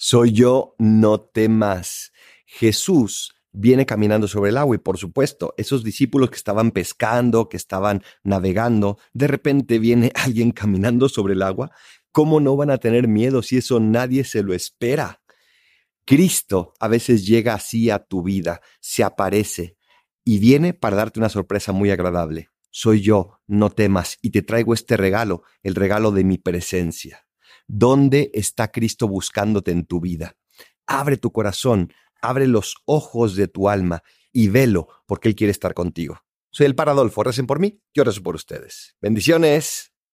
Soy yo, no temas. Jesús viene caminando sobre el agua y por supuesto, esos discípulos que estaban pescando, que estaban navegando, de repente viene alguien caminando sobre el agua. ¿Cómo no van a tener miedo si eso nadie se lo espera? Cristo a veces llega así a tu vida, se aparece y viene para darte una sorpresa muy agradable. Soy yo, no temas, y te traigo este regalo, el regalo de mi presencia. ¿Dónde está Cristo buscándote en tu vida? Abre tu corazón, abre los ojos de tu alma y velo porque Él quiere estar contigo. Soy el Paradolfo, recen por mí, yo rezo por ustedes. Bendiciones.